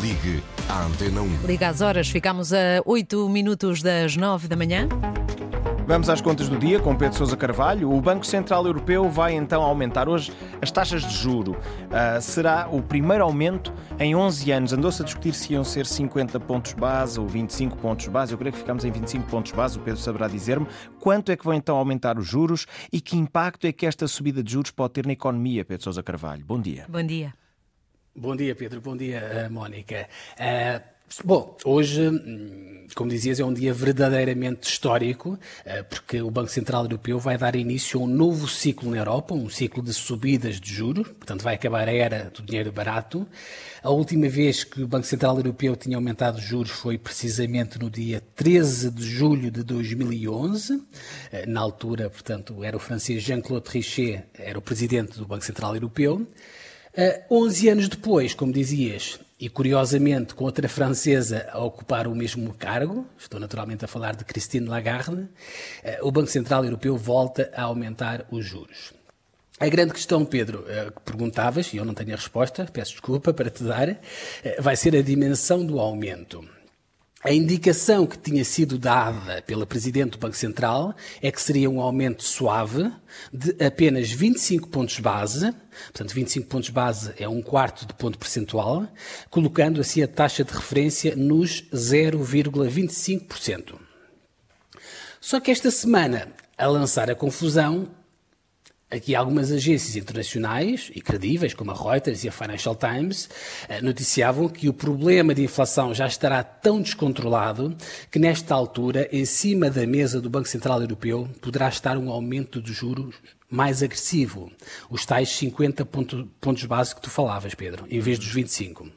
Ligue à Antena 1. Liga às horas, ficamos a 8 minutos das 9 da manhã. Vamos às contas do dia com Pedro Sousa Carvalho. O Banco Central Europeu vai então aumentar hoje as taxas de juro. Uh, será o primeiro aumento em 11 anos. Andou-se a discutir se iam ser 50 pontos base ou 25 pontos base. Eu creio que ficamos em 25 pontos base. O Pedro saberá dizer-me quanto é que vão então aumentar os juros e que impacto é que esta subida de juros pode ter na economia, Pedro Sousa Carvalho. Bom dia. Bom dia. Bom dia, Pedro. Bom dia, eh, Mónica. Uh, bom, hoje, hum, como dizias, é um dia verdadeiramente histórico, uh, porque o Banco Central Europeu vai dar início a um novo ciclo na Europa, um ciclo de subidas de juros, portanto, vai acabar a era do dinheiro barato. A última vez que o Banco Central Europeu tinha aumentado os juros foi precisamente no dia 13 de julho de 2011. Uh, na altura, portanto, era o francês Jean-Claude Trichet, era o presidente do Banco Central Europeu. Uh, 11 anos depois, como dizias, e curiosamente com outra francesa a ocupar o mesmo cargo, estou naturalmente a falar de Christine Lagarde, uh, o Banco Central Europeu volta a aumentar os juros. A grande questão, Pedro, uh, que perguntavas, e eu não tenho a resposta, peço desculpa para te dar, vai ser a dimensão do aumento. A indicação que tinha sido dada pela Presidente do Banco Central é que seria um aumento suave de apenas 25 pontos base, portanto 25 pontos base é um quarto de ponto percentual, colocando assim a taxa de referência nos 0,25%. Só que esta semana, a lançar a confusão, Aqui algumas agências internacionais e credíveis, como a Reuters e a Financial Times, eh, noticiavam que o problema de inflação já estará tão descontrolado que, nesta altura, em cima da mesa do Banco Central Europeu, poderá estar um aumento de juros mais agressivo. Os tais 50 pontos base que tu falavas, Pedro, em vez dos 25.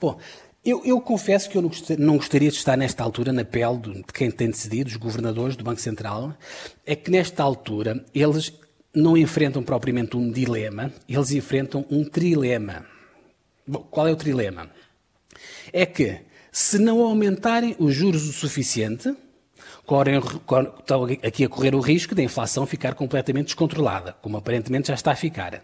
Bom, eu, eu, confesso que eu não gostaria de estar nesta altura na pele de quem tem decidido, os governadores do Banco Central, é que nesta altura eles não enfrentam propriamente um dilema, eles enfrentam um trilema. Bom, qual é o trilema? É que, se não aumentarem os juros o suficiente, correm, estão aqui a correr o risco da inflação ficar completamente descontrolada, como aparentemente já está a ficar.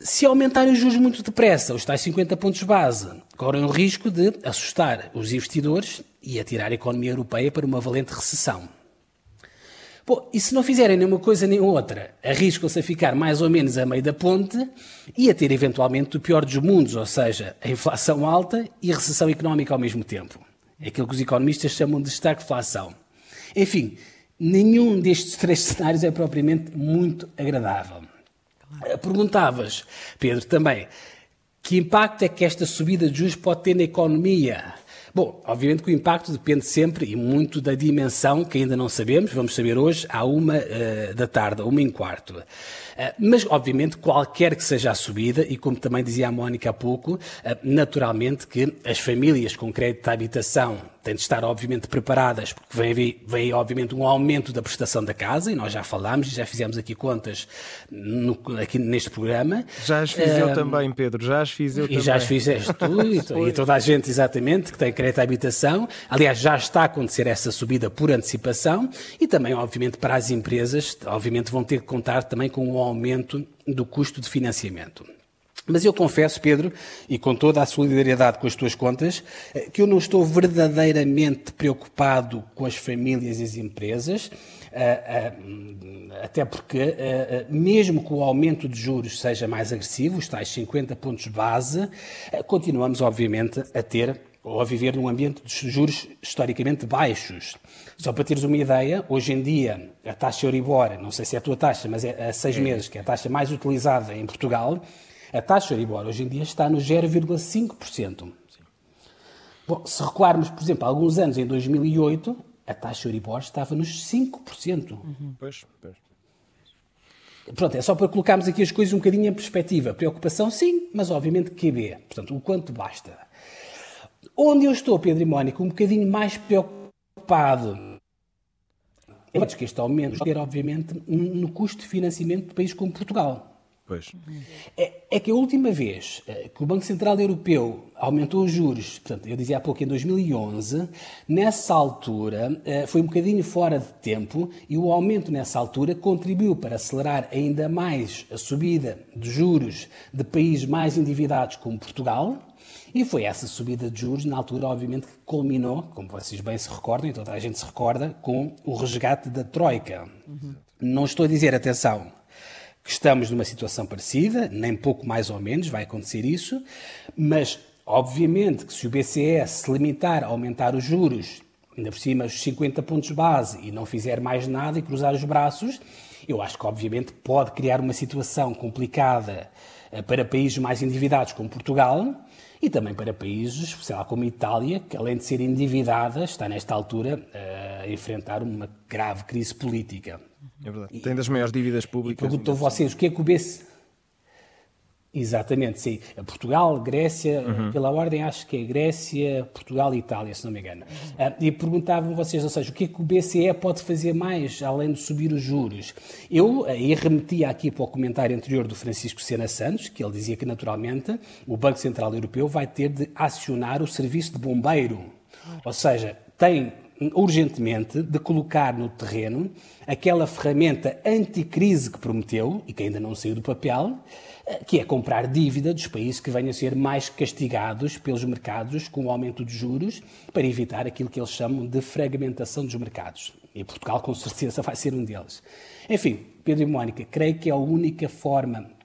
Se aumentarem os juros muito depressa, os tais 50 pontos base, correm o risco de assustar os investidores e atirar a economia europeia para uma valente recessão. Bom, e se não fizerem nenhuma coisa nem outra, arriscam-se a ficar mais ou menos a meio da ponte e a ter eventualmente o pior dos mundos, ou seja, a inflação alta e a recessão económica ao mesmo tempo. É aquilo que os economistas chamam de estagflação. Enfim, nenhum destes três cenários é propriamente muito agradável. Perguntavas, Pedro, também, que impacto é que esta subida de juros pode ter na economia? Bom, obviamente que o impacto depende sempre e muito da dimensão que ainda não sabemos. Vamos saber hoje à uma uh, da tarde, uma em quarto. Uh, mas, obviamente, qualquer que seja a subida, e como também dizia a Mónica há pouco, uh, naturalmente que as famílias com crédito de habitação têm de estar, obviamente, preparadas, porque vem, vem, obviamente, um aumento da prestação da casa, e nós já falámos e já fizemos aqui contas no, aqui neste programa. Já as fiz eu também, Pedro, já as fiz eu e também. E já as fizeste tu e, e, toda a gente, exatamente, que tem crédito à habitação. Aliás, já está a acontecer essa subida por antecipação e também, obviamente, para as empresas, obviamente, vão ter que contar também com um aumento do custo de financiamento. Mas eu confesso, Pedro, e com toda a solidariedade com as tuas contas, eh, que eu não estou verdadeiramente preocupado com as famílias e as empresas, eh, eh, até porque, mesmo que o aumento de juros seja mais agressivo, os tais 50 pontos base, continuamos, obviamente, a ter ou a viver num ambiente de juros historicamente baixos. Só para teres uma ideia, hoje em dia a taxa Euribor, não sei se é a tua taxa, mas é a seis é. meses, que é a taxa mais utilizada em Portugal, a taxa Euribor hoje em dia está no 0,5%. Bom, se recuarmos, por exemplo, há alguns anos, em 2008, a taxa Euribor estava nos 5%. Uhum. Pois, pois. Pronto, é só para colocarmos aqui as coisas um bocadinho em perspectiva. Preocupação, sim, mas obviamente QB. Portanto, o quanto basta. Onde eu estou, Pedro e Mónica, um bocadinho mais preocupado é que este aumento ter, obviamente, no custo de financiamento de países como Portugal. Pois. É, é, que a última vez eh, que o Banco Central Europeu aumentou os juros, portanto, eu dizia há pouco em 2011, nessa altura eh, foi um bocadinho fora de tempo e o aumento nessa altura contribuiu para acelerar ainda mais a subida de juros de países mais endividados como Portugal. E foi essa subida de juros, na altura, obviamente, que culminou, como vocês bem se recordam, e toda a gente se recorda, com o resgate da Troika. Uhum. Não estou a dizer, atenção, estamos numa situação parecida, nem pouco mais ou menos vai acontecer isso, mas obviamente que se o BCE se limitar a aumentar os juros, ainda por cima os 50 pontos base, e não fizer mais nada e cruzar os braços, eu acho que obviamente pode criar uma situação complicada eh, para países mais endividados como Portugal e também para países, sei lá, como a Itália, que além de ser endividada, está nesta altura eh, a enfrentar uma grave crise política. É verdade. Tem das maiores dívidas públicas. Perguntou vocês o que é que o BCE. Exatamente, sim. Portugal, Grécia, uhum. pela ordem acho que é Grécia, Portugal e Itália, se não me engano. Uhum. e perguntavam vocês, ou seja, o que é que o BCE pode fazer mais além de subir os juros? Eu aí remetia aqui para o comentário anterior do Francisco Sena Santos, que ele dizia que naturalmente o Banco Central Europeu vai ter de acionar o serviço de bombeiro. Ou seja, tem urgentemente de colocar no terreno aquela ferramenta anticrise que prometeu e que ainda não saiu do papel, eh, que é comprar dívida dos países que venham a ser mais castigados pelos mercados com o aumento de juros para evitar aquilo que eles chamam de fragmentação dos mercados. E Portugal, com certeza, vai ser um deles. Enfim, Pedro e Mónica, creio que é a única forma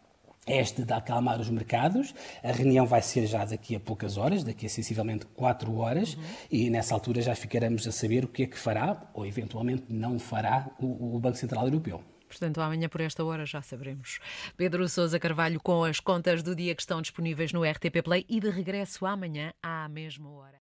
este de acalmar os mercados. A reunião vai ser já daqui a poucas horas, daqui a sensivelmente 4 horas, uhum. e nessa altura já ficaremos a saber o que é que fará, ou eventualmente não fará, o, o Banco Central Europeu. Portanto, amanhã por esta hora já saberemos. Pedro Sousa Carvalho com as contas do dia que estão disponíveis no RTP Play e de regresso amanhã à mesma hora.